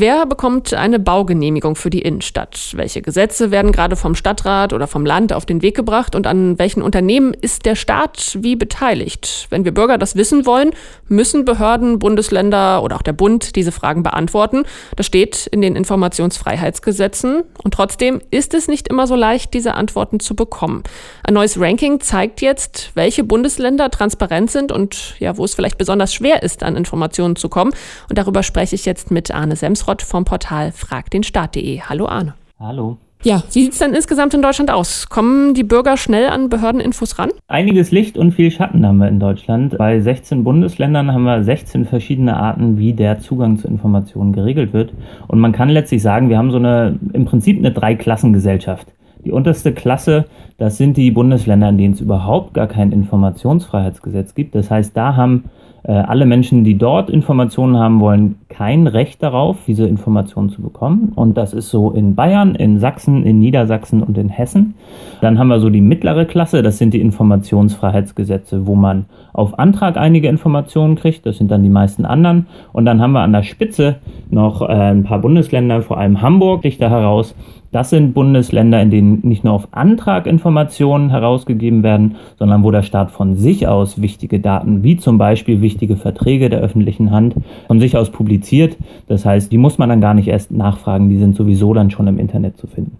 Wer bekommt eine Baugenehmigung für die Innenstadt? Welche Gesetze werden gerade vom Stadtrat oder vom Land auf den Weg gebracht und an welchen Unternehmen ist der Staat wie beteiligt? Wenn wir Bürger das wissen wollen, müssen Behörden, Bundesländer oder auch der Bund diese Fragen beantworten. Das steht in den Informationsfreiheitsgesetzen und trotzdem ist es nicht immer so leicht, diese Antworten zu bekommen. Ein neues Ranking zeigt jetzt, welche Bundesländer transparent sind und ja, wo es vielleicht besonders schwer ist, an Informationen zu kommen. Und darüber spreche ich jetzt mit Arne Semsrott Rott vom Portal fragdenstaat.de. Hallo Arne. Hallo. Ja, wie sieht es denn insgesamt in Deutschland aus? Kommen die Bürger schnell an Behördeninfos ran? Einiges Licht und viel Schatten haben wir in Deutschland. Bei 16 Bundesländern haben wir 16 verschiedene Arten, wie der Zugang zu Informationen geregelt wird. Und man kann letztlich sagen, wir haben so eine, im Prinzip eine Dreiklassengesellschaft. Die unterste Klasse, das sind die Bundesländer, in denen es überhaupt gar kein Informationsfreiheitsgesetz gibt. Das heißt, da haben alle Menschen, die dort Informationen haben wollen, kein Recht darauf, diese Informationen zu bekommen. Und das ist so in Bayern, in Sachsen, in Niedersachsen und in Hessen. Dann haben wir so die mittlere Klasse, das sind die Informationsfreiheitsgesetze, wo man auf Antrag einige Informationen kriegt. Das sind dann die meisten anderen. Und dann haben wir an der Spitze noch äh, ein paar Bundesländer, vor allem Hamburg, sticht da heraus. Das sind Bundesländer, in denen nicht nur auf Antrag Informationen herausgegeben werden, sondern wo der Staat von sich aus wichtige Daten, wie zum Beispiel wichtige Verträge der öffentlichen Hand, von sich aus publiziert. Das heißt, die muss man dann gar nicht erst nachfragen, die sind sowieso dann schon im Internet zu finden.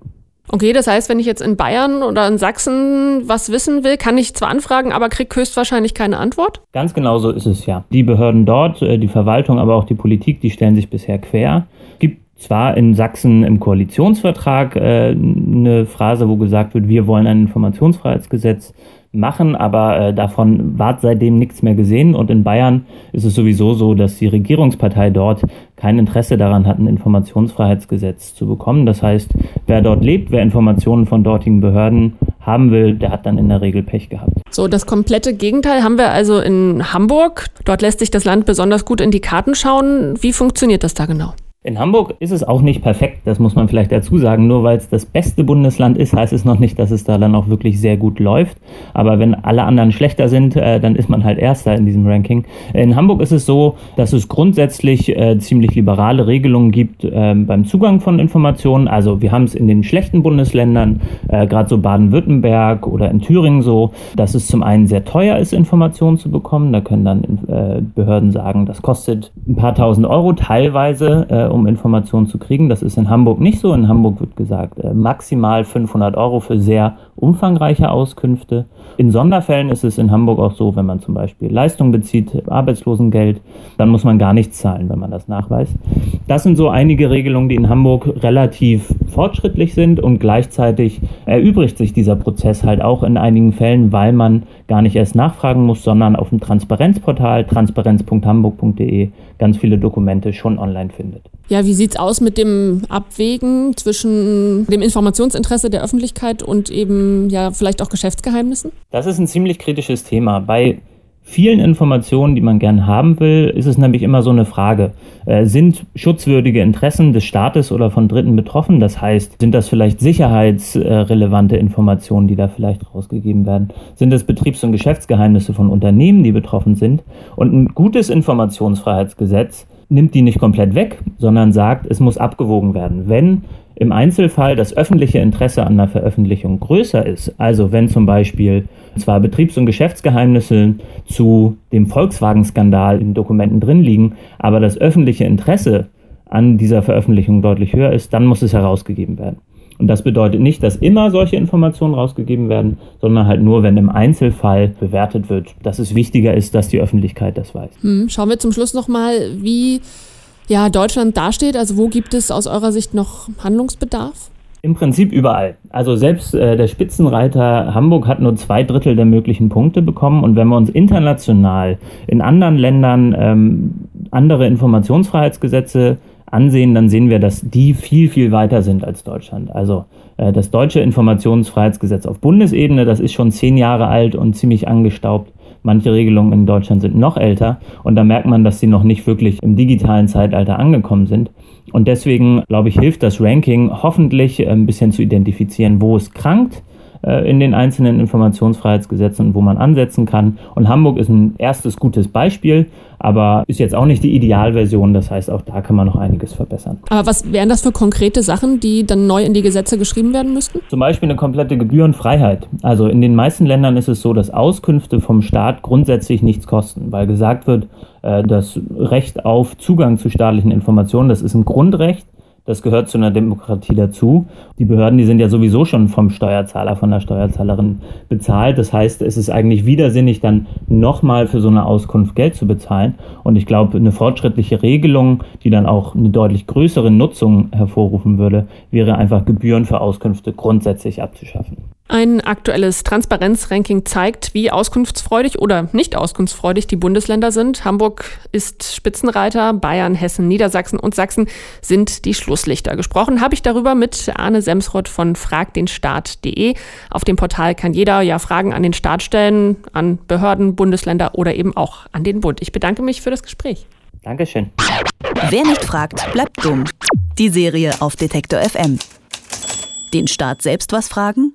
Okay, das heißt, wenn ich jetzt in Bayern oder in Sachsen was wissen will, kann ich zwar anfragen, aber kriege höchstwahrscheinlich keine Antwort? Ganz genau so ist es ja. Die Behörden dort, äh, die Verwaltung, aber auch die Politik, die stellen sich bisher quer. Zwar in Sachsen im Koalitionsvertrag äh, eine Phrase, wo gesagt wird, wir wollen ein Informationsfreiheitsgesetz machen, aber äh, davon war seitdem nichts mehr gesehen. Und in Bayern ist es sowieso so, dass die Regierungspartei dort kein Interesse daran hat, ein Informationsfreiheitsgesetz zu bekommen. Das heißt, wer dort lebt, wer Informationen von dortigen Behörden haben will, der hat dann in der Regel Pech gehabt. So, das komplette Gegenteil haben wir also in Hamburg. Dort lässt sich das Land besonders gut in die Karten schauen. Wie funktioniert das da genau? In Hamburg ist es auch nicht perfekt, das muss man vielleicht dazu sagen. Nur weil es das beste Bundesland ist, heißt es noch nicht, dass es da dann auch wirklich sehr gut läuft. Aber wenn alle anderen schlechter sind, äh, dann ist man halt Erster in diesem Ranking. In Hamburg ist es so, dass es grundsätzlich äh, ziemlich liberale Regelungen gibt äh, beim Zugang von Informationen. Also wir haben es in den schlechten Bundesländern, äh, gerade so Baden-Württemberg oder in Thüringen so, dass es zum einen sehr teuer ist, Informationen zu bekommen. Da können dann äh, Behörden sagen, das kostet ein paar tausend Euro teilweise äh, um Informationen zu kriegen. Das ist in Hamburg nicht so. In Hamburg wird gesagt, äh, maximal 500 Euro für sehr umfangreiche Auskünfte. In Sonderfällen ist es in Hamburg auch so, wenn man zum Beispiel Leistung bezieht, Arbeitslosengeld, dann muss man gar nichts zahlen, wenn man das nachweist. Das sind so einige Regelungen, die in Hamburg relativ fortschrittlich sind und gleichzeitig erübrigt sich dieser Prozess halt auch in einigen Fällen, weil man gar nicht erst nachfragen muss, sondern auf dem Transparenzportal transparenz.hamburg.de ganz viele Dokumente schon online findet. Ja, wie sieht es aus mit dem Abwägen zwischen dem Informationsinteresse der Öffentlichkeit und eben ja vielleicht auch Geschäftsgeheimnissen? Das ist ein ziemlich kritisches Thema. Bei vielen Informationen, die man gern haben will, ist es nämlich immer so eine Frage. Äh, sind schutzwürdige Interessen des Staates oder von Dritten betroffen? Das heißt, sind das vielleicht sicherheitsrelevante Informationen, die da vielleicht rausgegeben werden? Sind es Betriebs- und Geschäftsgeheimnisse von Unternehmen, die betroffen sind? Und ein gutes Informationsfreiheitsgesetz nimmt die nicht komplett weg, sondern sagt, es muss abgewogen werden. Wenn im Einzelfall das öffentliche Interesse an der Veröffentlichung größer ist, also wenn zum Beispiel zwar Betriebs- und Geschäftsgeheimnisse zu dem Volkswagen-Skandal in Dokumenten drin liegen, aber das öffentliche Interesse an dieser Veröffentlichung deutlich höher ist, dann muss es herausgegeben werden. Und das bedeutet nicht, dass immer solche Informationen rausgegeben werden, sondern halt nur, wenn im Einzelfall bewertet wird, dass es wichtiger ist, dass die Öffentlichkeit das weiß. Hm, schauen wir zum Schluss nochmal, wie ja, Deutschland dasteht. Also wo gibt es aus eurer Sicht noch Handlungsbedarf? Im Prinzip überall. Also selbst äh, der Spitzenreiter Hamburg hat nur zwei Drittel der möglichen Punkte bekommen. Und wenn wir uns international in anderen Ländern ähm, andere Informationsfreiheitsgesetze ansehen, dann sehen wir, dass die viel, viel weiter sind als Deutschland. Also äh, das deutsche Informationsfreiheitsgesetz auf Bundesebene, das ist schon zehn Jahre alt und ziemlich angestaubt. Manche Regelungen in Deutschland sind noch älter und da merkt man, dass sie noch nicht wirklich im digitalen Zeitalter angekommen sind. Und deswegen, glaube ich, hilft das Ranking hoffentlich äh, ein bisschen zu identifizieren, wo es krankt, in den einzelnen Informationsfreiheitsgesetzen, wo man ansetzen kann. Und Hamburg ist ein erstes gutes Beispiel, aber ist jetzt auch nicht die Idealversion. Das heißt, auch da kann man noch einiges verbessern. Aber was wären das für konkrete Sachen, die dann neu in die Gesetze geschrieben werden müssten? Zum Beispiel eine komplette Gebührenfreiheit. Also in den meisten Ländern ist es so, dass Auskünfte vom Staat grundsätzlich nichts kosten, weil gesagt wird, äh, das Recht auf Zugang zu staatlichen Informationen, das ist ein Grundrecht das gehört zu einer Demokratie dazu. Die Behörden, die sind ja sowieso schon vom Steuerzahler, von der Steuerzahlerin bezahlt. Das heißt, es ist eigentlich widersinnig, dann nochmal für so eine Auskunft Geld zu bezahlen. Und ich glaube, eine fortschrittliche Regelung, die dann auch eine deutlich größere Nutzung hervorrufen würde, wäre einfach Gebühren für Auskünfte grundsätzlich abzuschaffen. Ein aktuelles Transparenzranking zeigt, wie auskunftsfreudig oder nicht auskunftsfreudig die Bundesländer sind. Hamburg ist Spitzenreiter, Bayern, Hessen, Niedersachsen und Sachsen sind die Schlusslichter. Gesprochen habe ich darüber mit Arne Semsroth von fragdenstaat.de. Auf dem Portal kann jeder ja Fragen an den Staat stellen, an Behörden, Bundesländer oder eben auch an den Bund. Ich bedanke mich für das Gespräch. Dankeschön. Wer nicht fragt, bleibt dumm. Die Serie auf Detektor FM. Den Staat selbst was fragen?